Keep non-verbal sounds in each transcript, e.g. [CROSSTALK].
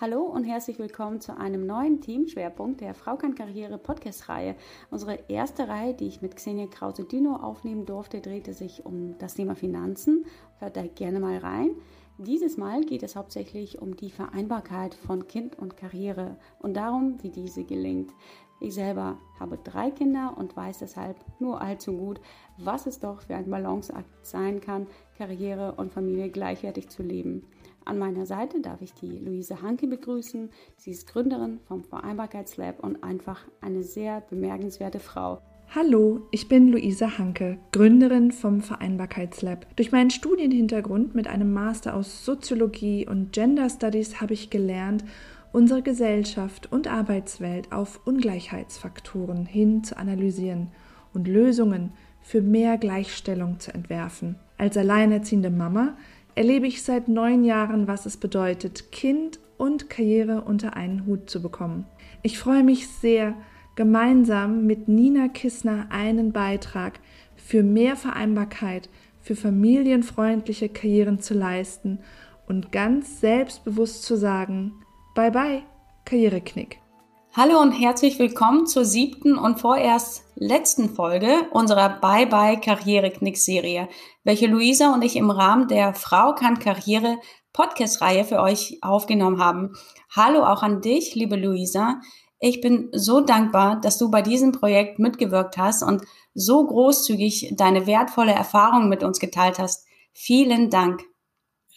Hallo und herzlich willkommen zu einem neuen Teamschwerpunkt der Frau kann Karriere Podcast-Reihe. Unsere erste Reihe, die ich mit Xenia Krause-Dino aufnehmen durfte, drehte sich um das Thema Finanzen. Hört da gerne mal rein. Dieses Mal geht es hauptsächlich um die Vereinbarkeit von Kind und Karriere und darum, wie diese gelingt. Ich selber habe drei Kinder und weiß deshalb nur allzu gut, was es doch für ein Balanceakt sein kann, Karriere und Familie gleichwertig zu leben. An meiner Seite darf ich die Luise Hanke begrüßen. Sie ist Gründerin vom Vereinbarkeitslab und einfach eine sehr bemerkenswerte Frau. Hallo, ich bin Luise Hanke, Gründerin vom Vereinbarkeitslab. Durch meinen Studienhintergrund mit einem Master aus Soziologie und Gender Studies habe ich gelernt, unsere Gesellschaft und Arbeitswelt auf Ungleichheitsfaktoren hin zu analysieren und Lösungen für mehr Gleichstellung zu entwerfen. Als alleinerziehende Mama erlebe ich seit neun Jahren, was es bedeutet, Kind und Karriere unter einen Hut zu bekommen. Ich freue mich sehr, gemeinsam mit Nina Kissner einen Beitrag für mehr Vereinbarkeit, für familienfreundliche Karrieren zu leisten und ganz selbstbewusst zu sagen, bye bye, Karriereknick. Hallo und herzlich willkommen zur siebten und vorerst letzten Folge unserer Bye Bye Karriere Knick Serie, welche Luisa und ich im Rahmen der Frau kann Karriere Podcast Reihe für euch aufgenommen haben. Hallo auch an dich, liebe Luisa. Ich bin so dankbar, dass du bei diesem Projekt mitgewirkt hast und so großzügig deine wertvolle Erfahrung mit uns geteilt hast. Vielen Dank.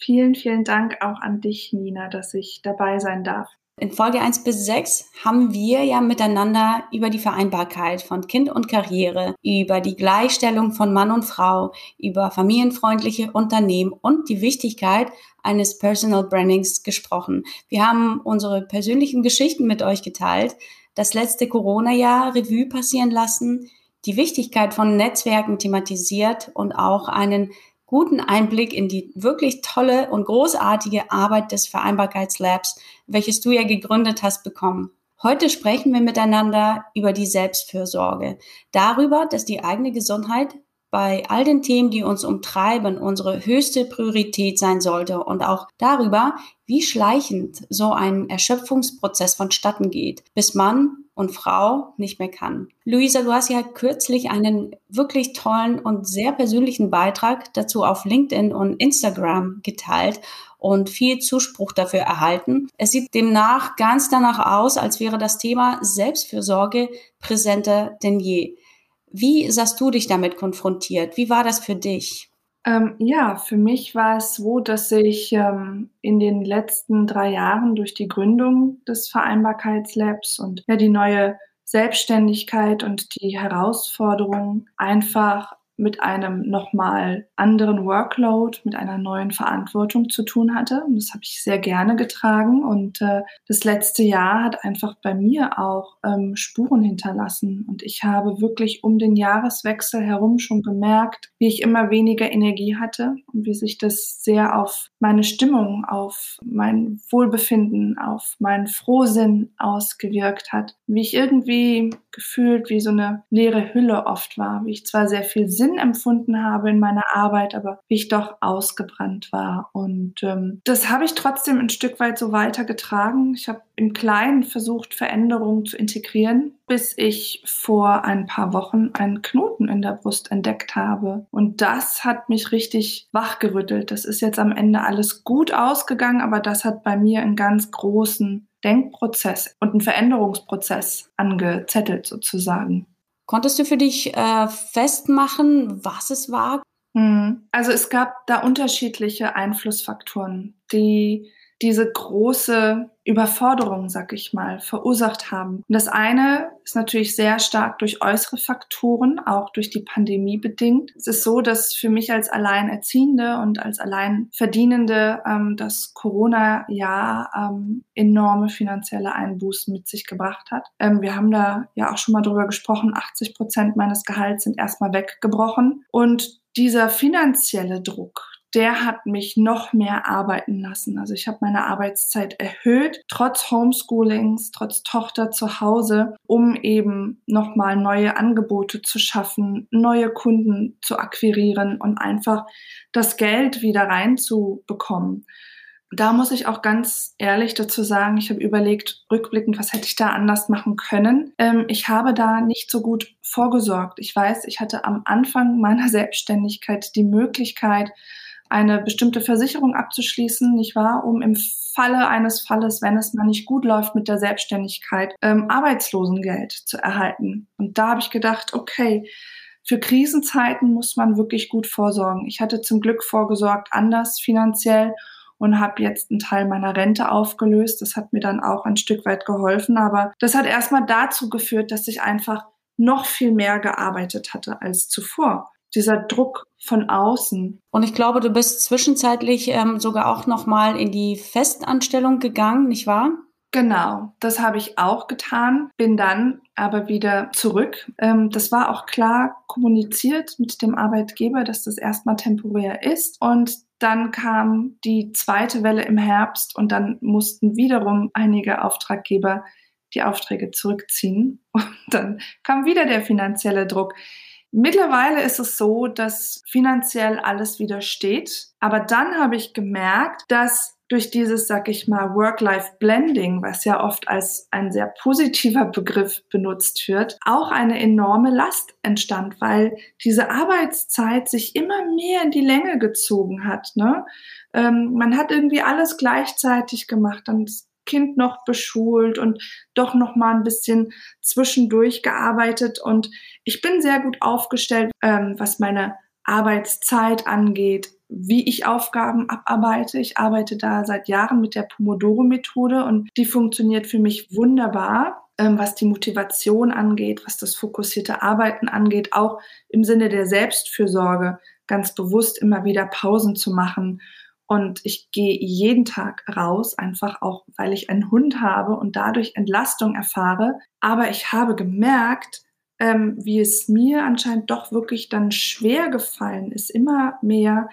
Vielen, vielen Dank auch an dich, Nina, dass ich dabei sein darf. In Folge 1 bis 6 haben wir ja miteinander über die Vereinbarkeit von Kind und Karriere, über die Gleichstellung von Mann und Frau, über familienfreundliche Unternehmen und die Wichtigkeit eines Personal Brandings gesprochen. Wir haben unsere persönlichen Geschichten mit euch geteilt, das letzte Corona-Jahr Revue passieren lassen, die Wichtigkeit von Netzwerken thematisiert und auch einen guten Einblick in die wirklich tolle und großartige Arbeit des Vereinbarkeitslabs, welches du ja gegründet hast, bekommen. Heute sprechen wir miteinander über die Selbstfürsorge, darüber, dass die eigene Gesundheit bei all den Themen, die uns umtreiben, unsere höchste Priorität sein sollte und auch darüber, wie schleichend so ein Erschöpfungsprozess vonstatten geht, bis man und Frau nicht mehr kann. Luisa, du hast ja kürzlich einen wirklich tollen und sehr persönlichen Beitrag dazu auf LinkedIn und Instagram geteilt und viel Zuspruch dafür erhalten. Es sieht demnach ganz danach aus, als wäre das Thema Selbstfürsorge präsenter denn je. Wie sahst du dich damit konfrontiert? Wie war das für dich? Ähm, ja, für mich war es so, dass ich ähm, in den letzten drei Jahren durch die Gründung des Vereinbarkeitslabs und ja, die neue Selbstständigkeit und die Herausforderung einfach mit einem nochmal anderen Workload, mit einer neuen Verantwortung zu tun hatte. Und das habe ich sehr gerne getragen. Und äh, das letzte Jahr hat einfach bei mir auch ähm, Spuren hinterlassen. Und ich habe wirklich um den Jahreswechsel herum schon gemerkt, wie ich immer weniger Energie hatte und wie sich das sehr auf meine Stimmung, auf mein Wohlbefinden, auf meinen Frohsinn ausgewirkt hat. Wie ich irgendwie gefühlt wie so eine leere Hülle oft war, wie ich zwar sehr viel Sinn empfunden habe in meiner Arbeit, aber wie ich doch ausgebrannt war. Und ähm, das habe ich trotzdem ein Stück weit so weitergetragen. Ich habe im Kleinen versucht, Veränderungen zu integrieren, bis ich vor ein paar Wochen einen Knoten in der Brust entdeckt habe. Und das hat mich richtig wachgerüttelt. Das ist jetzt am Ende alles gut ausgegangen, aber das hat bei mir einen ganz großen Denkprozess und einen Veränderungsprozess angezettelt sozusagen. Konntest du für dich äh, festmachen, was es war? Hm. Also es gab da unterschiedliche Einflussfaktoren, die diese große Überforderung, sag ich mal, verursacht haben. Und das eine ist natürlich sehr stark durch äußere Faktoren, auch durch die Pandemie bedingt. Es ist so, dass für mich als Alleinerziehende und als Alleinverdienende ähm, das Corona-Jahr ähm, enorme finanzielle Einbußen mit sich gebracht hat. Ähm, wir haben da ja auch schon mal drüber gesprochen, 80 Prozent meines Gehalts sind erstmal weggebrochen. Und dieser finanzielle Druck, der hat mich noch mehr arbeiten lassen. Also ich habe meine Arbeitszeit erhöht, trotz Homeschoolings, trotz Tochter zu Hause, um eben nochmal neue Angebote zu schaffen, neue Kunden zu akquirieren und einfach das Geld wieder reinzubekommen. da muss ich auch ganz ehrlich dazu sagen, ich habe überlegt, rückblickend, was hätte ich da anders machen können. Ähm, ich habe da nicht so gut vorgesorgt. Ich weiß, ich hatte am Anfang meiner Selbstständigkeit die Möglichkeit, eine bestimmte Versicherung abzuschließen, nicht wahr, um im Falle eines Falles, wenn es mal nicht gut läuft mit der Selbstständigkeit, ähm, Arbeitslosengeld zu erhalten. Und da habe ich gedacht, okay, für Krisenzeiten muss man wirklich gut vorsorgen. Ich hatte zum Glück vorgesorgt, anders finanziell und habe jetzt einen Teil meiner Rente aufgelöst. Das hat mir dann auch ein Stück weit geholfen. Aber das hat erstmal dazu geführt, dass ich einfach noch viel mehr gearbeitet hatte als zuvor. Dieser Druck von außen. Und ich glaube, du bist zwischenzeitlich ähm, sogar auch noch mal in die Festanstellung gegangen, nicht wahr? Genau, das habe ich auch getan, bin dann aber wieder zurück. Ähm, das war auch klar kommuniziert mit dem Arbeitgeber, dass das erstmal temporär ist. Und dann kam die zweite Welle im Herbst und dann mussten wiederum einige Auftraggeber die Aufträge zurückziehen. [LAUGHS] Und dann kam wieder der finanzielle Druck. Mittlerweile ist es so, dass finanziell alles wieder steht. Aber dann habe ich gemerkt, dass durch dieses, sag ich mal, Work-Life-Blending, was ja oft als ein sehr positiver Begriff benutzt wird, auch eine enorme Last entstand, weil diese Arbeitszeit sich immer mehr in die Länge gezogen hat. Ne? Ähm, man hat irgendwie alles gleichzeitig gemacht, das Kind noch beschult und doch noch mal ein bisschen zwischendurch gearbeitet und ich bin sehr gut aufgestellt, ähm, was meine Arbeitszeit angeht, wie ich Aufgaben abarbeite. Ich arbeite da seit Jahren mit der Pomodoro-Methode und die funktioniert für mich wunderbar, ähm, was die Motivation angeht, was das fokussierte Arbeiten angeht, auch im Sinne der Selbstfürsorge, ganz bewusst immer wieder Pausen zu machen. Und ich gehe jeden Tag raus, einfach auch, weil ich einen Hund habe und dadurch Entlastung erfahre. Aber ich habe gemerkt, ähm, wie es mir anscheinend doch wirklich dann schwer gefallen ist, immer mehr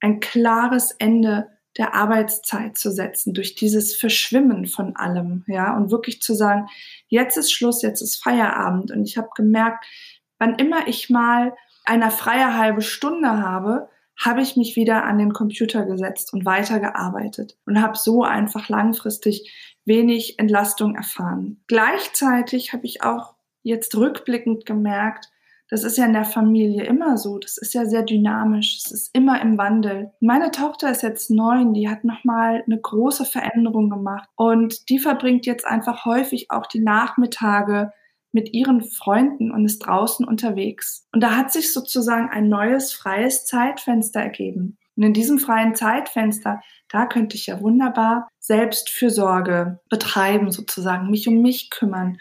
ein klares Ende der Arbeitszeit zu setzen, durch dieses Verschwimmen von allem, ja, und wirklich zu sagen, jetzt ist Schluss, jetzt ist Feierabend. Und ich habe gemerkt, wann immer ich mal eine freie halbe Stunde habe, habe ich mich wieder an den Computer gesetzt und weitergearbeitet und habe so einfach langfristig wenig Entlastung erfahren. Gleichzeitig habe ich auch jetzt rückblickend gemerkt, das ist ja in der Familie immer so. Das ist ja sehr dynamisch. Es ist immer im Wandel. Meine Tochter ist jetzt neun. Die hat nochmal eine große Veränderung gemacht. Und die verbringt jetzt einfach häufig auch die Nachmittage mit ihren Freunden und ist draußen unterwegs. Und da hat sich sozusagen ein neues freies Zeitfenster ergeben. Und in diesem freien Zeitfenster, da könnte ich ja wunderbar Selbstfürsorge betreiben, sozusagen, mich um mich kümmern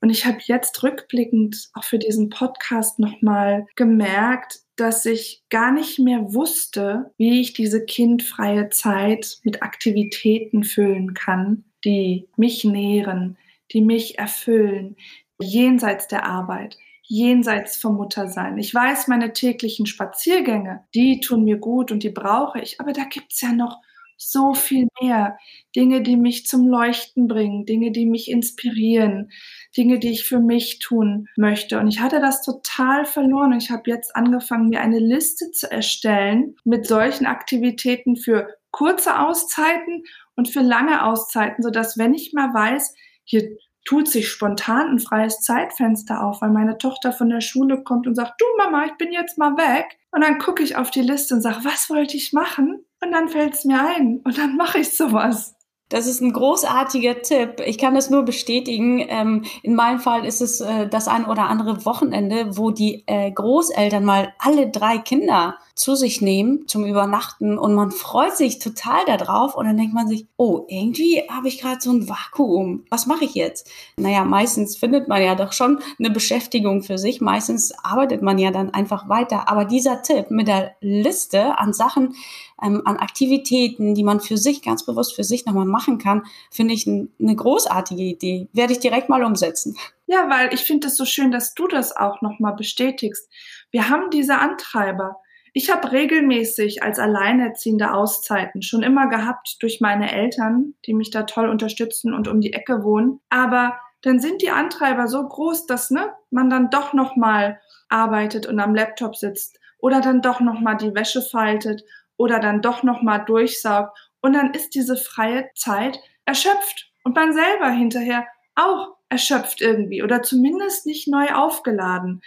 und ich habe jetzt rückblickend auch für diesen Podcast nochmal gemerkt, dass ich gar nicht mehr wusste, wie ich diese kindfreie Zeit mit Aktivitäten füllen kann, die mich nähren, die mich erfüllen, jenseits der Arbeit, jenseits vom Muttersein. Ich weiß, meine täglichen Spaziergänge, die tun mir gut und die brauche ich, aber da gibt's ja noch so viel mehr. Dinge, die mich zum Leuchten bringen, Dinge, die mich inspirieren, Dinge, die ich für mich tun möchte. Und ich hatte das total verloren. Ich habe jetzt angefangen, mir eine Liste zu erstellen mit solchen Aktivitäten für kurze Auszeiten und für lange Auszeiten, sodass wenn ich mal weiß, hier tut sich spontan ein freies Zeitfenster auf, weil meine Tochter von der Schule kommt und sagt, du Mama, ich bin jetzt mal weg. Und dann gucke ich auf die Liste und sage, was wollte ich machen? Und dann fällt es mir ein und dann mache ich sowas. Das ist ein großartiger Tipp. Ich kann das nur bestätigen. Ähm, in meinem Fall ist es äh, das ein oder andere Wochenende, wo die äh, Großeltern mal alle drei Kinder zu sich nehmen zum Übernachten und man freut sich total darauf und dann denkt man sich, oh, irgendwie habe ich gerade so ein Vakuum. Was mache ich jetzt? Naja, meistens findet man ja doch schon eine Beschäftigung für sich. Meistens arbeitet man ja dann einfach weiter. Aber dieser Tipp mit der Liste an Sachen, ähm, an Aktivitäten, die man für sich ganz bewusst für sich nochmal machen kann, finde ich eine großartige Idee. Werde ich direkt mal umsetzen. Ja, weil ich finde es so schön, dass du das auch nochmal bestätigst. Wir haben diese Antreiber. Ich habe regelmäßig als Alleinerziehende Auszeiten schon immer gehabt durch meine Eltern, die mich da toll unterstützen und um die Ecke wohnen. Aber dann sind die Antreiber so groß, dass ne, man dann doch noch mal arbeitet und am Laptop sitzt oder dann doch noch mal die Wäsche faltet oder dann doch noch mal durchsaugt Und dann ist diese freie Zeit erschöpft und man selber hinterher auch erschöpft irgendwie oder zumindest nicht neu aufgeladen.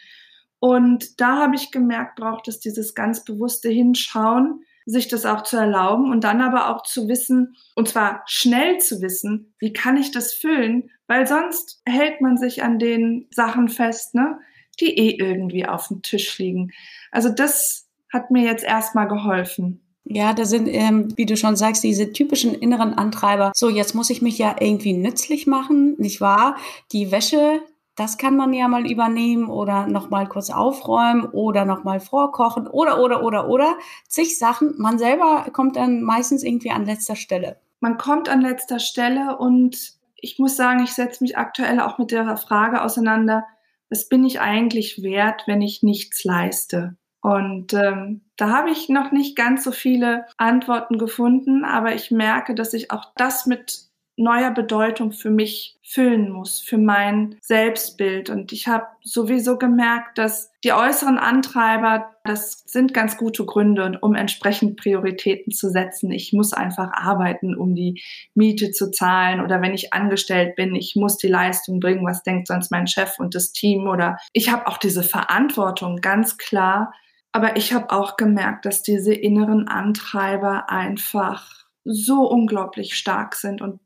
Und da habe ich gemerkt, braucht es dieses ganz bewusste Hinschauen, sich das auch zu erlauben und dann aber auch zu wissen, und zwar schnell zu wissen, wie kann ich das füllen, weil sonst hält man sich an den Sachen fest, ne, die eh irgendwie auf dem Tisch liegen. Also das hat mir jetzt erstmal geholfen. Ja, da sind, ähm, wie du schon sagst, diese typischen inneren Antreiber. So, jetzt muss ich mich ja irgendwie nützlich machen, nicht wahr? Die Wäsche, das kann man ja mal übernehmen oder nochmal kurz aufräumen oder nochmal vorkochen oder, oder, oder, oder. Zig Sachen. Man selber kommt dann meistens irgendwie an letzter Stelle. Man kommt an letzter Stelle und ich muss sagen, ich setze mich aktuell auch mit der Frage auseinander, was bin ich eigentlich wert, wenn ich nichts leiste? Und ähm, da habe ich noch nicht ganz so viele Antworten gefunden, aber ich merke, dass ich auch das mit neuer Bedeutung für mich füllen muss, für mein Selbstbild. Und ich habe sowieso gemerkt, dass die äußeren Antreiber, das sind ganz gute Gründe, um entsprechend Prioritäten zu setzen. Ich muss einfach arbeiten, um die Miete zu zahlen. Oder wenn ich angestellt bin, ich muss die Leistung bringen. Was denkt sonst mein Chef und das Team? Oder ich habe auch diese Verantwortung ganz klar. Aber ich habe auch gemerkt, dass diese inneren Antreiber einfach so unglaublich stark sind und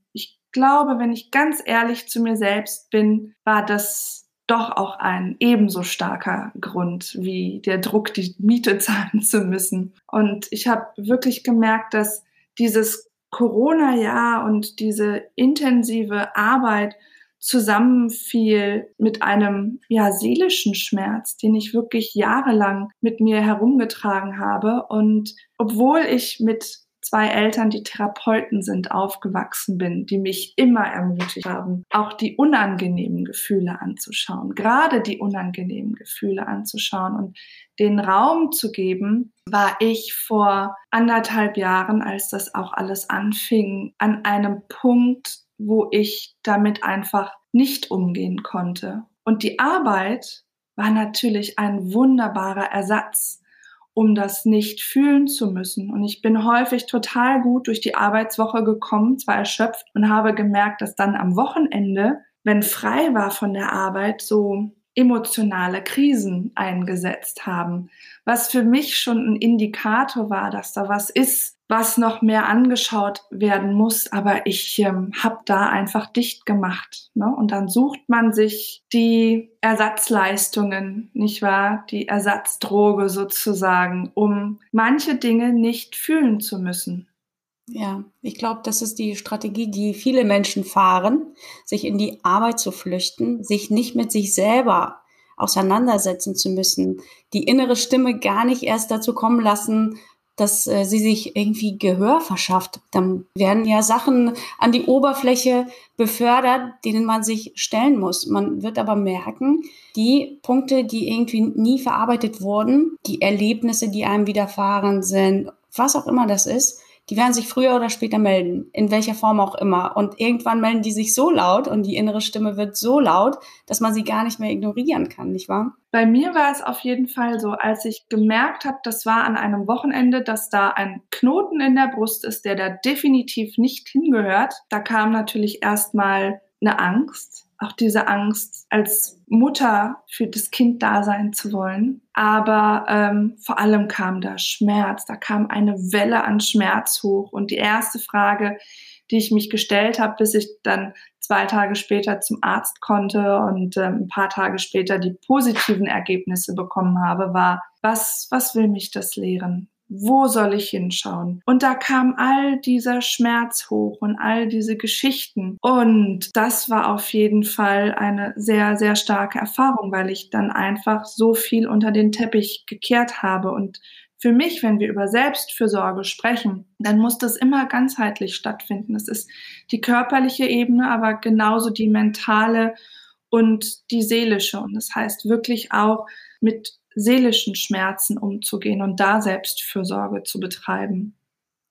glaube, wenn ich ganz ehrlich zu mir selbst bin, war das doch auch ein ebenso starker Grund wie der Druck, die Miete [LAUGHS] zahlen zu müssen. Und ich habe wirklich gemerkt, dass dieses Corona-Jahr und diese intensive Arbeit zusammenfiel mit einem ja seelischen Schmerz, den ich wirklich jahrelang mit mir herumgetragen habe. Und obwohl ich mit zwei Eltern, die Therapeuten sind, aufgewachsen bin, die mich immer ermutigt haben, auch die unangenehmen Gefühle anzuschauen, gerade die unangenehmen Gefühle anzuschauen und den Raum zu geben, war ich vor anderthalb Jahren, als das auch alles anfing, an einem Punkt, wo ich damit einfach nicht umgehen konnte. Und die Arbeit war natürlich ein wunderbarer Ersatz um das nicht fühlen zu müssen. Und ich bin häufig total gut durch die Arbeitswoche gekommen, zwar erschöpft und habe gemerkt, dass dann am Wochenende, wenn frei war von der Arbeit, so emotionale Krisen eingesetzt haben, was für mich schon ein Indikator war, dass da was ist, was noch mehr angeschaut werden muss, aber ich ähm, habe da einfach dicht gemacht. Ne? Und dann sucht man sich die Ersatzleistungen, nicht wahr? Die Ersatzdroge sozusagen, um manche Dinge nicht fühlen zu müssen. Ja, ich glaube, das ist die Strategie, die viele Menschen fahren, sich in die Arbeit zu flüchten, sich nicht mit sich selber auseinandersetzen zu müssen, die innere Stimme gar nicht erst dazu kommen lassen, dass äh, sie sich irgendwie Gehör verschafft. Dann werden ja Sachen an die Oberfläche befördert, denen man sich stellen muss. Man wird aber merken, die Punkte, die irgendwie nie verarbeitet wurden, die Erlebnisse, die einem widerfahren sind, was auch immer das ist, die werden sich früher oder später melden, in welcher Form auch immer. Und irgendwann melden die sich so laut und die innere Stimme wird so laut, dass man sie gar nicht mehr ignorieren kann, nicht wahr? Bei mir war es auf jeden Fall so, als ich gemerkt habe, das war an einem Wochenende, dass da ein Knoten in der Brust ist, der da definitiv nicht hingehört. Da kam natürlich erstmal eine Angst, auch diese Angst, als Mutter für das Kind da sein zu wollen. Aber ähm, vor allem kam da Schmerz, da kam eine Welle an Schmerz hoch. Und die erste Frage, die ich mich gestellt habe, bis ich dann zwei Tage später zum Arzt konnte und ähm, ein paar Tage später die positiven Ergebnisse bekommen habe, war, was, was will mich das lehren? Wo soll ich hinschauen? Und da kam all dieser Schmerz hoch und all diese Geschichten. Und das war auf jeden Fall eine sehr, sehr starke Erfahrung, weil ich dann einfach so viel unter den Teppich gekehrt habe. Und für mich, wenn wir über Selbstfürsorge sprechen, dann muss das immer ganzheitlich stattfinden. Es ist die körperliche Ebene, aber genauso die mentale und die seelische. Und das heißt wirklich auch mit seelischen Schmerzen umzugehen und da Selbstfürsorge zu betreiben.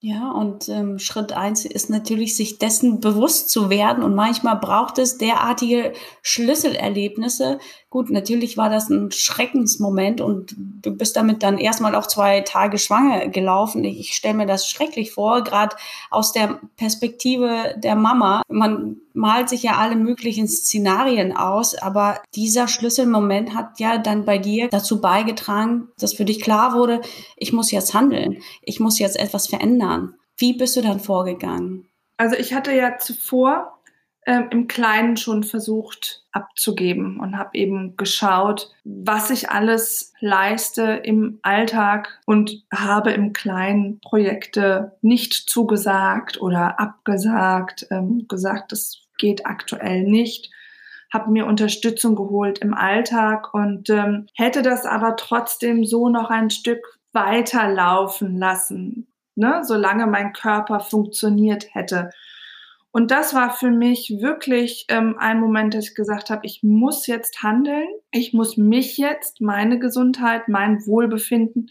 Ja, und ähm, Schritt eins ist natürlich, sich dessen bewusst zu werden. Und manchmal braucht es derartige Schlüsselerlebnisse. Gut, natürlich war das ein Schreckensmoment und du bist damit dann erstmal auch zwei Tage schwanger gelaufen. Ich, ich stelle mir das schrecklich vor, gerade aus der Perspektive der Mama. Man malt sich ja alle möglichen Szenarien aus, aber dieser Schlüsselmoment hat ja dann bei dir dazu beigetragen, dass für dich klar wurde, ich muss jetzt handeln, ich muss jetzt etwas verändern. Wie bist du dann vorgegangen? Also ich hatte ja zuvor ähm, im Kleinen schon versucht abzugeben und habe eben geschaut, was ich alles leiste im Alltag und habe im Kleinen Projekte nicht zugesagt oder abgesagt, ähm, gesagt, das geht aktuell nicht habe mir Unterstützung geholt im Alltag und ähm, hätte das aber trotzdem so noch ein Stück weiterlaufen lassen, ne, solange mein Körper funktioniert hätte. Und das war für mich wirklich ähm, ein Moment, dass ich gesagt habe, ich muss jetzt handeln. Ich muss mich jetzt, meine Gesundheit, mein Wohlbefinden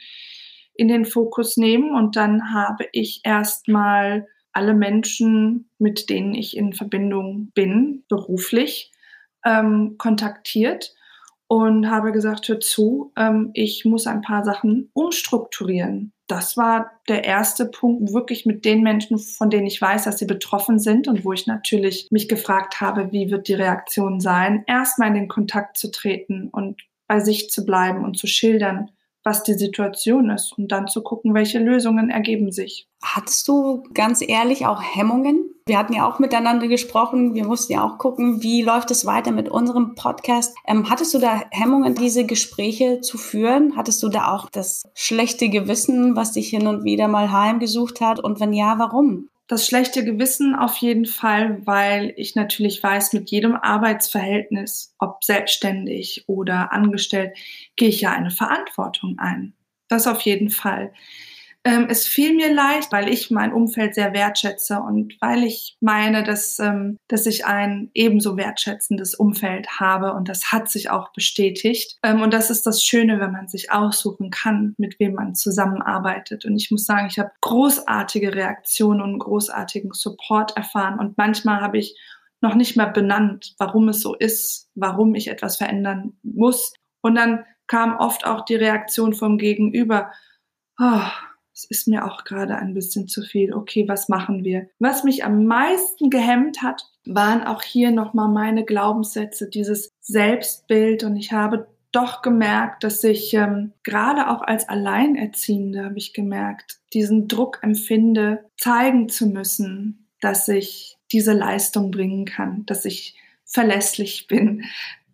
in den Fokus nehmen. Und dann habe ich erstmal alle Menschen, mit denen ich in Verbindung bin, beruflich, ähm, kontaktiert und habe gesagt, hör zu, ähm, ich muss ein paar Sachen umstrukturieren das war der erste Punkt, wirklich mit den Menschen, von denen ich weiß, dass sie betroffen sind und wo ich natürlich mich gefragt habe, wie wird die Reaktion sein, erstmal in den Kontakt zu treten und bei sich zu bleiben und zu schildern, was die Situation ist und dann zu gucken, welche Lösungen ergeben sich. Hattest du ganz ehrlich auch Hemmungen? Wir hatten ja auch miteinander gesprochen. Wir mussten ja auch gucken, wie läuft es weiter mit unserem Podcast. Ähm, hattest du da Hemmungen, diese Gespräche zu führen? Hattest du da auch das schlechte Gewissen, was dich hin und wieder mal heimgesucht hat? Und wenn ja, warum? Das schlechte Gewissen auf jeden Fall, weil ich natürlich weiß, mit jedem Arbeitsverhältnis, ob selbstständig oder angestellt, gehe ich ja eine Verantwortung ein. Das auf jeden Fall. Ähm, es fiel mir leicht, weil ich mein Umfeld sehr wertschätze und weil ich meine, dass, ähm, dass ich ein ebenso wertschätzendes Umfeld habe und das hat sich auch bestätigt. Ähm, und das ist das Schöne, wenn man sich aussuchen kann, mit wem man zusammenarbeitet. Und ich muss sagen, ich habe großartige Reaktionen und großartigen Support erfahren und manchmal habe ich noch nicht mal benannt, warum es so ist, warum ich etwas verändern muss. Und dann kam oft auch die Reaktion vom Gegenüber, oh, es ist mir auch gerade ein bisschen zu viel. Okay, was machen wir? Was mich am meisten gehemmt hat, waren auch hier nochmal meine Glaubenssätze, dieses Selbstbild. Und ich habe doch gemerkt, dass ich ähm, gerade auch als Alleinerziehende habe ich gemerkt, diesen Druck empfinde, zeigen zu müssen, dass ich diese Leistung bringen kann, dass ich verlässlich bin,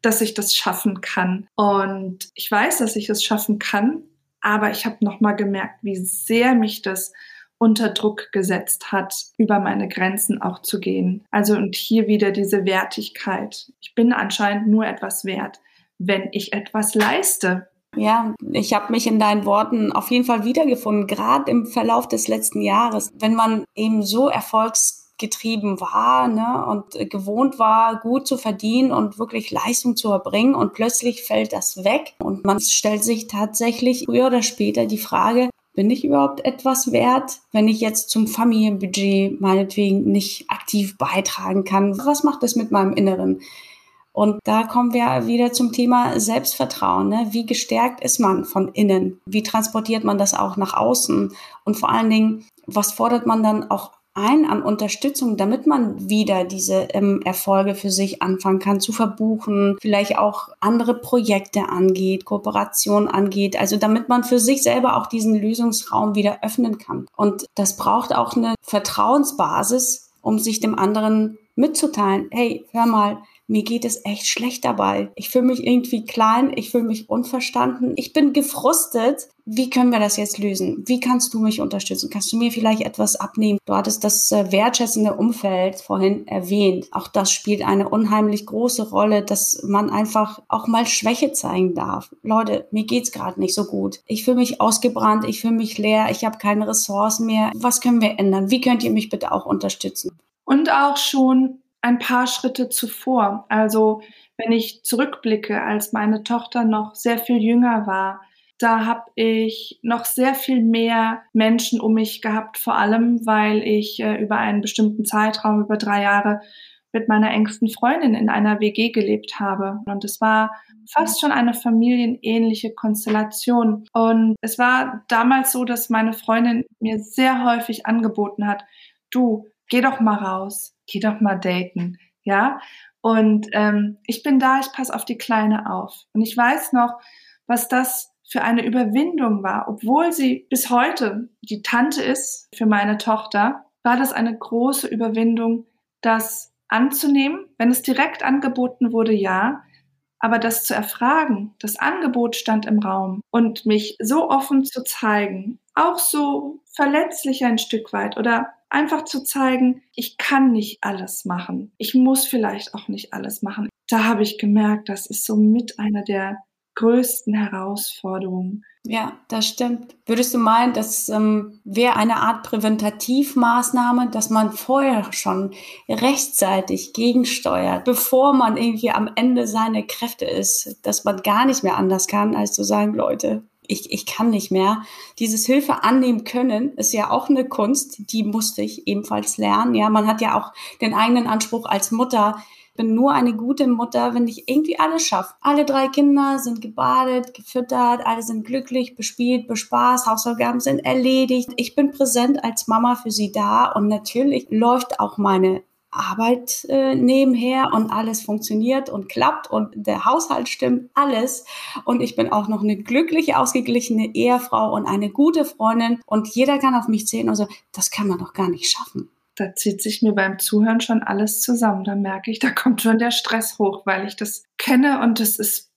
dass ich das schaffen kann. Und ich weiß, dass ich es schaffen kann, aber ich habe nochmal gemerkt, wie sehr mich das unter Druck gesetzt hat, über meine Grenzen auch zu gehen. Also und hier wieder diese Wertigkeit. Ich bin anscheinend nur etwas wert, wenn ich etwas leiste. Ja, ich habe mich in deinen Worten auf jeden Fall wiedergefunden, gerade im Verlauf des letzten Jahres. Wenn man eben so erfolgs getrieben war ne, und gewohnt war, gut zu verdienen und wirklich Leistung zu erbringen und plötzlich fällt das weg und man stellt sich tatsächlich früher oder später die Frage, bin ich überhaupt etwas wert, wenn ich jetzt zum Familienbudget meinetwegen nicht aktiv beitragen kann? Was macht das mit meinem Inneren? Und da kommen wir wieder zum Thema Selbstvertrauen. Ne? Wie gestärkt ist man von innen? Wie transportiert man das auch nach außen? Und vor allen Dingen, was fordert man dann auch ein an Unterstützung, damit man wieder diese ähm, Erfolge für sich anfangen kann zu verbuchen, vielleicht auch andere Projekte angeht, Kooperation angeht, also damit man für sich selber auch diesen Lösungsraum wieder öffnen kann. Und das braucht auch eine Vertrauensbasis, um sich dem anderen mitzuteilen, hey, hör mal, mir geht es echt schlecht dabei. Ich fühle mich irgendwie klein, ich fühle mich unverstanden, ich bin gefrustet. Wie können wir das jetzt lösen? Wie kannst du mich unterstützen? Kannst du mir vielleicht etwas abnehmen? Du hattest das äh, wertschätzende Umfeld vorhin erwähnt. Auch das spielt eine unheimlich große Rolle, dass man einfach auch mal Schwäche zeigen darf. Leute, mir geht's gerade nicht so gut. Ich fühle mich ausgebrannt, ich fühle mich leer, ich habe keine Ressourcen mehr. Was können wir ändern? Wie könnt ihr mich bitte auch unterstützen? Und auch schon ein paar Schritte zuvor. Also wenn ich zurückblicke, als meine Tochter noch sehr viel jünger war, da habe ich noch sehr viel mehr Menschen um mich gehabt, vor allem weil ich äh, über einen bestimmten Zeitraum, über drei Jahre, mit meiner engsten Freundin in einer WG gelebt habe. Und es war fast schon eine familienähnliche Konstellation. Und es war damals so, dass meine Freundin mir sehr häufig angeboten hat, du, geh doch mal raus, geh doch mal daten, ja. Und ähm, ich bin da, ich passe auf die Kleine auf. Und ich weiß noch, was das für eine Überwindung war, obwohl sie bis heute die Tante ist für meine Tochter, war das eine große Überwindung, das anzunehmen. Wenn es direkt angeboten wurde, ja. Aber das zu erfragen, das Angebot stand im Raum und mich so offen zu zeigen, auch so verletzlich ein Stück weit oder einfach zu zeigen, ich kann nicht alles machen. Ich muss vielleicht auch nicht alles machen. Da habe ich gemerkt, das ist so mit einer der größten Herausforderungen. Ja, das stimmt. Würdest du meinen, das ähm, wäre eine Art Präventativmaßnahme, dass man vorher schon rechtzeitig gegensteuert, bevor man irgendwie am Ende seine Kräfte ist, dass man gar nicht mehr anders kann, als zu sagen, Leute, ich, ich kann nicht mehr. Dieses Hilfe annehmen können ist ja auch eine Kunst, die musste ich ebenfalls lernen. Ja, man hat ja auch den eigenen Anspruch als Mutter, bin nur eine gute Mutter, wenn ich irgendwie alles schaffe. Alle drei Kinder sind gebadet, gefüttert, alle sind glücklich, bespielt, bespaßt, Hausaufgaben sind erledigt. Ich bin präsent als Mama für sie da und natürlich läuft auch meine Arbeit äh, nebenher und alles funktioniert und klappt und der Haushalt stimmt, alles. Und ich bin auch noch eine glückliche, ausgeglichene Ehefrau und eine gute Freundin und jeder kann auf mich zählen. Also das kann man doch gar nicht schaffen da zieht sich mir beim Zuhören schon alles zusammen. Da merke ich, da kommt schon der Stress hoch, weil ich das kenne und das ist.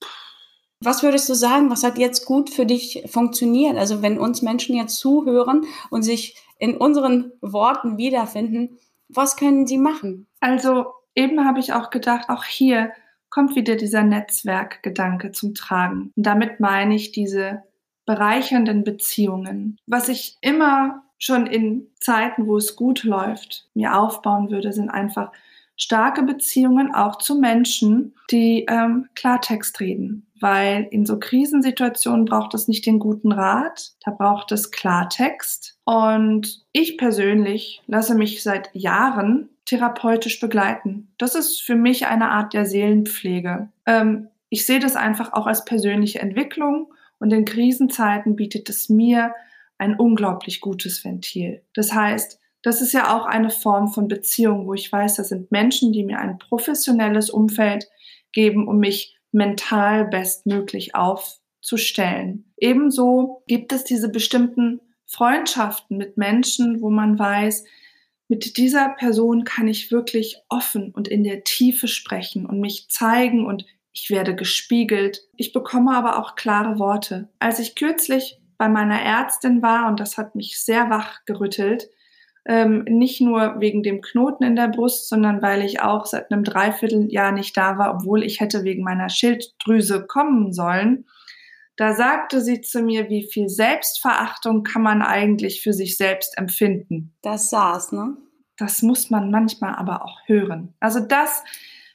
Was würdest du sagen, was hat jetzt gut für dich funktioniert? Also wenn uns Menschen jetzt zuhören und sich in unseren Worten wiederfinden, was können sie machen? Also eben habe ich auch gedacht, auch hier kommt wieder dieser Netzwerkgedanke zum Tragen. Und damit meine ich diese bereichernden Beziehungen. Was ich immer schon in Zeiten, wo es gut läuft, mir aufbauen würde, sind einfach starke Beziehungen auch zu Menschen, die ähm, Klartext reden. Weil in so Krisensituationen braucht es nicht den guten Rat, da braucht es Klartext. Und ich persönlich lasse mich seit Jahren therapeutisch begleiten. Das ist für mich eine Art der Seelenpflege. Ähm, ich sehe das einfach auch als persönliche Entwicklung und in Krisenzeiten bietet es mir ein unglaublich gutes Ventil. Das heißt, das ist ja auch eine Form von Beziehung, wo ich weiß, das sind Menschen, die mir ein professionelles Umfeld geben, um mich mental bestmöglich aufzustellen. Ebenso gibt es diese bestimmten Freundschaften mit Menschen, wo man weiß, mit dieser Person kann ich wirklich offen und in der Tiefe sprechen und mich zeigen und ich werde gespiegelt. Ich bekomme aber auch klare Worte. Als ich kürzlich bei meiner Ärztin war und das hat mich sehr wach gerüttelt. Ähm, nicht nur wegen dem Knoten in der Brust, sondern weil ich auch seit einem Dreivierteljahr nicht da war, obwohl ich hätte wegen meiner Schilddrüse kommen sollen. Da sagte sie zu mir, wie viel Selbstverachtung kann man eigentlich für sich selbst empfinden. Das saß, ne? Das muss man manchmal aber auch hören. Also das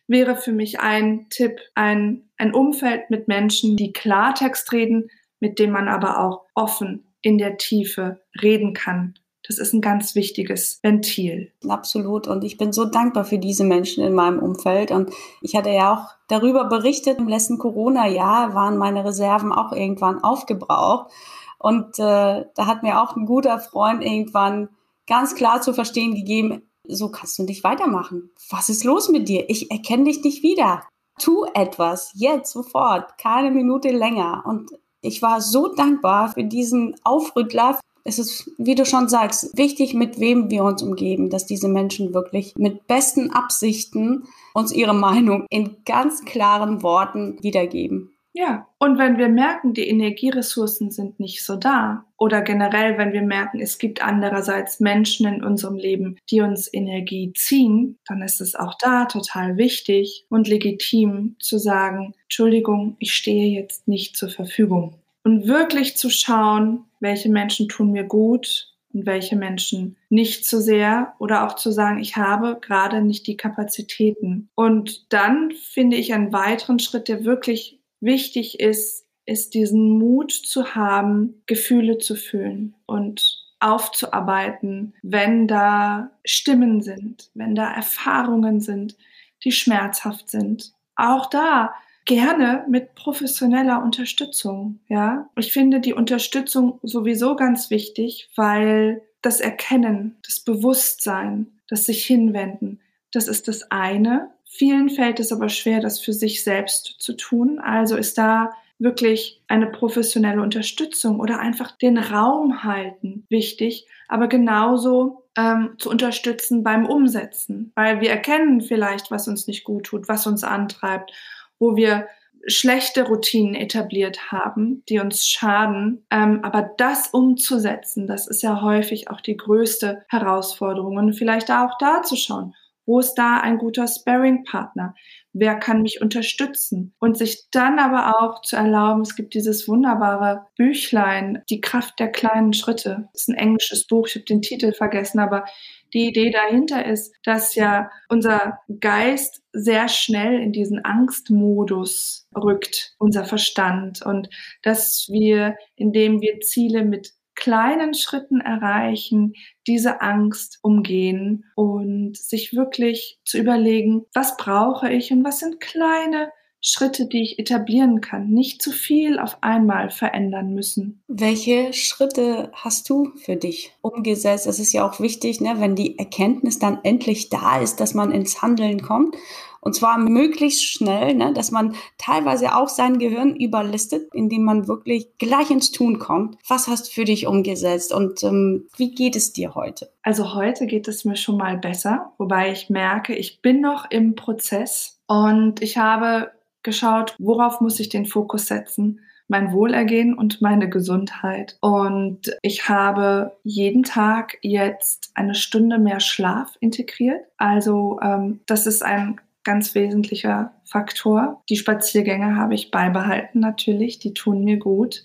wäre für mich ein Tipp, ein, ein Umfeld mit Menschen, die Klartext reden, mit dem man aber auch offen in der Tiefe reden kann. Das ist ein ganz wichtiges Ventil. Absolut. Und ich bin so dankbar für diese Menschen in meinem Umfeld. Und ich hatte ja auch darüber berichtet, im letzten Corona-Jahr waren meine Reserven auch irgendwann aufgebraucht. Und äh, da hat mir auch ein guter Freund irgendwann ganz klar zu verstehen gegeben, so kannst du nicht weitermachen. Was ist los mit dir? Ich erkenne dich nicht wieder. Tu etwas, jetzt, sofort, keine Minute länger. Und ich war so dankbar für diesen Aufrüttler. Es ist, wie du schon sagst, wichtig, mit wem wir uns umgeben, dass diese Menschen wirklich mit besten Absichten uns ihre Meinung in ganz klaren Worten wiedergeben. Ja, und wenn wir merken, die Energieressourcen sind nicht so da oder generell, wenn wir merken, es gibt andererseits Menschen in unserem Leben, die uns Energie ziehen, dann ist es auch da total wichtig und legitim zu sagen, Entschuldigung, ich stehe jetzt nicht zur Verfügung. Und wirklich zu schauen, welche Menschen tun mir gut und welche Menschen nicht so sehr oder auch zu sagen, ich habe gerade nicht die Kapazitäten. Und dann finde ich einen weiteren Schritt, der wirklich wichtig ist, ist diesen Mut zu haben, Gefühle zu fühlen und aufzuarbeiten, wenn da Stimmen sind, wenn da Erfahrungen sind, die schmerzhaft sind. Auch da gerne mit professioneller Unterstützung, ja. Ich finde die Unterstützung sowieso ganz wichtig, weil das Erkennen, das Bewusstsein, das sich hinwenden, das ist das eine. Vielen fällt es aber schwer, das für sich selbst zu tun. Also ist da wirklich eine professionelle Unterstützung oder einfach den Raum halten wichtig, aber genauso ähm, zu unterstützen beim Umsetzen, weil wir erkennen vielleicht, was uns nicht gut tut, was uns antreibt, wo wir schlechte Routinen etabliert haben, die uns schaden. Ähm, aber das umzusetzen, das ist ja häufig auch die größte Herausforderung. Und vielleicht auch da zu schauen, wo ist da ein guter Sparring-Partner? Wer kann mich unterstützen? Und sich dann aber auch zu erlauben, es gibt dieses wunderbare Büchlein, Die Kraft der kleinen Schritte. Das ist ein englisches Buch, ich habe den Titel vergessen, aber die Idee dahinter ist, dass ja unser Geist sehr schnell in diesen Angstmodus rückt, unser Verstand, und dass wir, indem wir Ziele mit kleinen Schritten erreichen, diese Angst umgehen und sich wirklich zu überlegen, was brauche ich und was sind kleine Schritte, die ich etablieren kann, nicht zu viel auf einmal verändern müssen. Welche Schritte hast du für dich umgesetzt? Es ist ja auch wichtig, ne, wenn die Erkenntnis dann endlich da ist, dass man ins Handeln kommt. Und zwar möglichst schnell, ne, dass man teilweise auch sein Gehirn überlistet, indem man wirklich gleich ins Tun kommt. Was hast du für dich umgesetzt und ähm, wie geht es dir heute? Also heute geht es mir schon mal besser, wobei ich merke, ich bin noch im Prozess und ich habe geschaut, worauf muss ich den Fokus setzen? mein Wohlergehen und meine Gesundheit. Und ich habe jeden Tag jetzt eine Stunde mehr Schlaf integriert. Also ähm, das ist ein ganz wesentlicher Faktor. Die Spaziergänge habe ich beibehalten natürlich, die tun mir gut.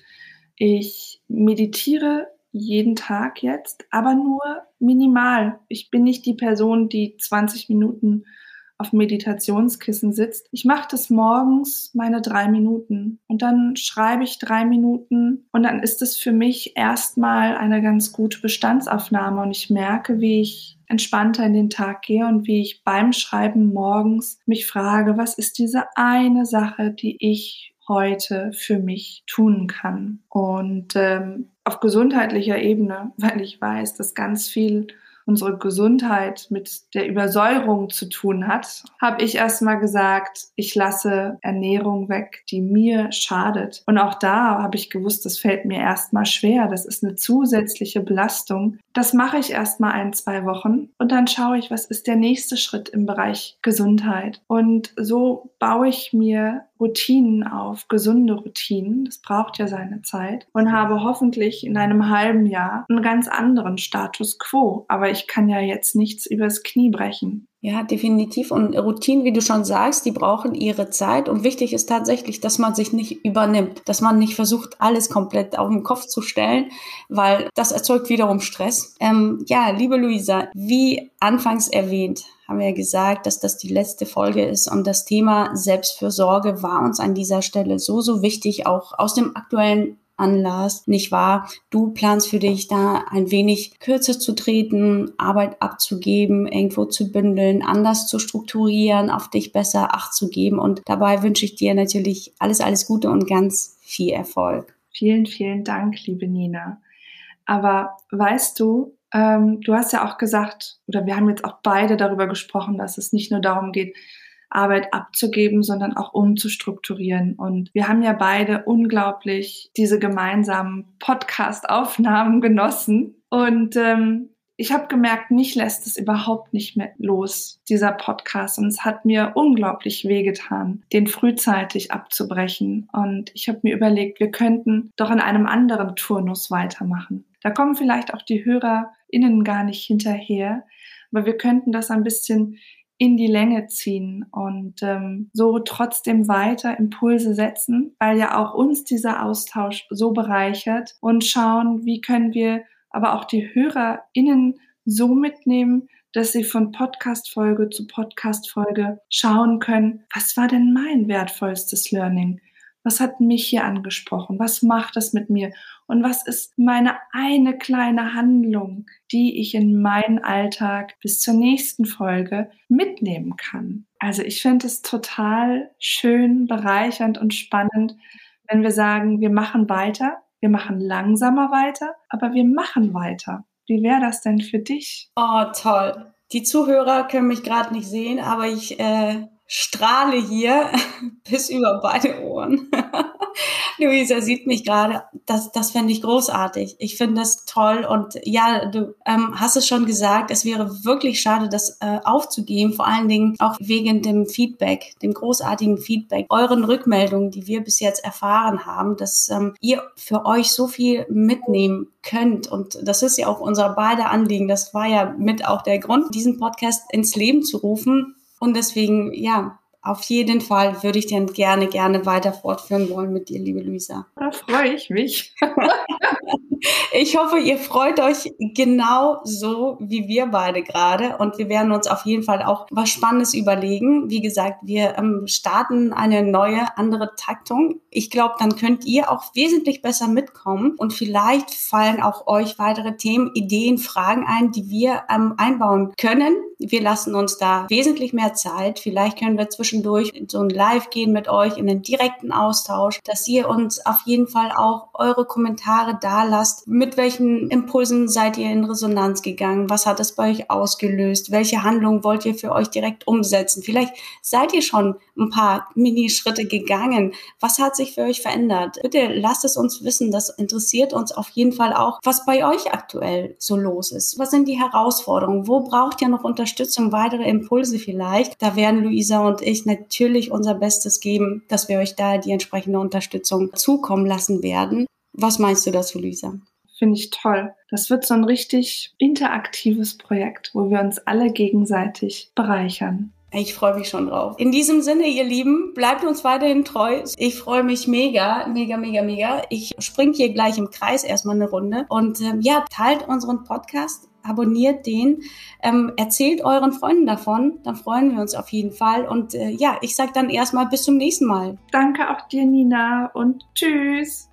Ich meditiere jeden Tag jetzt, aber nur minimal. Ich bin nicht die Person, die 20 Minuten auf Meditationskissen sitzt. Ich mache das morgens meine drei Minuten und dann schreibe ich drei Minuten und dann ist es für mich erstmal eine ganz gute Bestandsaufnahme und ich merke, wie ich entspannter in den Tag gehe und wie ich beim Schreiben morgens mich frage, was ist diese eine Sache, die ich heute für mich tun kann. Und ähm, auf gesundheitlicher Ebene, [LAUGHS] weil ich weiß, dass ganz viel unsere Gesundheit mit der Übersäuerung zu tun hat, habe ich erstmal gesagt, ich lasse Ernährung weg, die mir schadet. Und auch da habe ich gewusst, das fällt mir erstmal schwer. Das ist eine zusätzliche Belastung. Das mache ich erstmal ein, zwei Wochen und dann schaue ich, was ist der nächste Schritt im Bereich Gesundheit. Und so baue ich mir Routinen auf, gesunde Routinen. Das braucht ja seine Zeit und habe hoffentlich in einem halben Jahr einen ganz anderen Status quo. Aber ich kann ja jetzt nichts übers Knie brechen. Ja, definitiv. Und Routinen, wie du schon sagst, die brauchen ihre Zeit. Und wichtig ist tatsächlich, dass man sich nicht übernimmt, dass man nicht versucht, alles komplett auf den Kopf zu stellen, weil das erzeugt wiederum Stress. Ähm, ja, liebe Luisa, wie anfangs erwähnt, haben wir gesagt, dass das die letzte Folge ist und das Thema Selbstfürsorge war uns an dieser Stelle so, so wichtig, auch aus dem aktuellen Anlass, nicht wahr? Du planst für dich da ein wenig kürzer zu treten, Arbeit abzugeben, irgendwo zu bündeln, anders zu strukturieren, auf dich besser Acht zu geben. Und dabei wünsche ich dir natürlich alles, alles Gute und ganz viel Erfolg. Vielen, vielen Dank, liebe Nina. Aber weißt du, ähm, du hast ja auch gesagt, oder wir haben jetzt auch beide darüber gesprochen, dass es nicht nur darum geht, Arbeit abzugeben, sondern auch umzustrukturieren. Und wir haben ja beide unglaublich diese gemeinsamen Podcast-Aufnahmen genossen. Und ähm, ich habe gemerkt, mich lässt es überhaupt nicht mehr los, dieser Podcast. Und es hat mir unglaublich wehgetan, den frühzeitig abzubrechen. Und ich habe mir überlegt, wir könnten doch in einem anderen Turnus weitermachen. Da kommen vielleicht auch die HörerInnen gar nicht hinterher, aber wir könnten das ein bisschen in die Länge ziehen und ähm, so trotzdem weiter Impulse setzen, weil ja auch uns dieser Austausch so bereichert und schauen, wie können wir aber auch die HörerInnen so mitnehmen, dass sie von Podcast-Folge zu Podcast-Folge schauen können, was war denn mein wertvollstes Learning? Was hat mich hier angesprochen? Was macht es mit mir? Und was ist meine eine kleine Handlung, die ich in meinen Alltag bis zur nächsten Folge mitnehmen kann? Also ich finde es total schön, bereichernd und spannend, wenn wir sagen, wir machen weiter, wir machen langsamer weiter, aber wir machen weiter. Wie wäre das denn für dich? Oh, toll. Die Zuhörer können mich gerade nicht sehen, aber ich äh, strahle hier [LAUGHS] bis über beide Ohren. [LAUGHS] Luisa sieht mich gerade. Das, das fände ich großartig. Ich finde das toll. Und ja, du ähm, hast es schon gesagt, es wäre wirklich schade, das äh, aufzugeben. Vor allen Dingen auch wegen dem Feedback, dem großartigen Feedback, euren Rückmeldungen, die wir bis jetzt erfahren haben, dass ähm, ihr für euch so viel mitnehmen könnt. Und das ist ja auch unser beide Anliegen. Das war ja mit auch der Grund, diesen Podcast ins Leben zu rufen. Und deswegen, ja, auf jeden Fall würde ich den gerne, gerne weiter fortführen wollen mit dir, liebe Luisa. Da freue ich mich. [LAUGHS] ich hoffe, ihr freut euch genau so wie wir beide gerade. Und wir werden uns auf jeden Fall auch was Spannendes überlegen. Wie gesagt, wir ähm, starten eine neue, andere Taktung. Ich glaube, dann könnt ihr auch wesentlich besser mitkommen. Und vielleicht fallen auch euch weitere Themen, Ideen, Fragen ein, die wir ähm, einbauen können. Wir lassen uns da wesentlich mehr Zeit. Vielleicht können wir zwischen zwischendurch in so ein Live gehen mit euch, in den direkten Austausch, dass ihr uns auf jeden Fall auch eure Kommentare da lasst. Mit welchen Impulsen seid ihr in Resonanz gegangen? Was hat es bei euch ausgelöst? Welche Handlungen wollt ihr für euch direkt umsetzen? Vielleicht seid ihr schon ein paar Minischritte gegangen. Was hat sich für euch verändert? Bitte lasst es uns wissen. Das interessiert uns auf jeden Fall auch, was bei euch aktuell so los ist. Was sind die Herausforderungen? Wo braucht ihr noch Unterstützung, weitere Impulse vielleicht? Da werden Luisa und ich natürlich unser Bestes geben, dass wir euch da die entsprechende Unterstützung zukommen lassen werden. Was meinst du dazu, Lisa? Finde ich toll. Das wird so ein richtig interaktives Projekt, wo wir uns alle gegenseitig bereichern. Ich freue mich schon drauf. In diesem Sinne, ihr Lieben, bleibt uns weiterhin treu. Ich freue mich mega, mega, mega, mega. Ich springe hier gleich im Kreis erstmal eine Runde. Und ähm, ja, teilt unseren Podcast abonniert den, ähm, erzählt euren Freunden davon, dann freuen wir uns auf jeden Fall. Und äh, ja, ich sage dann erstmal bis zum nächsten Mal. Danke auch dir, Nina, und tschüss.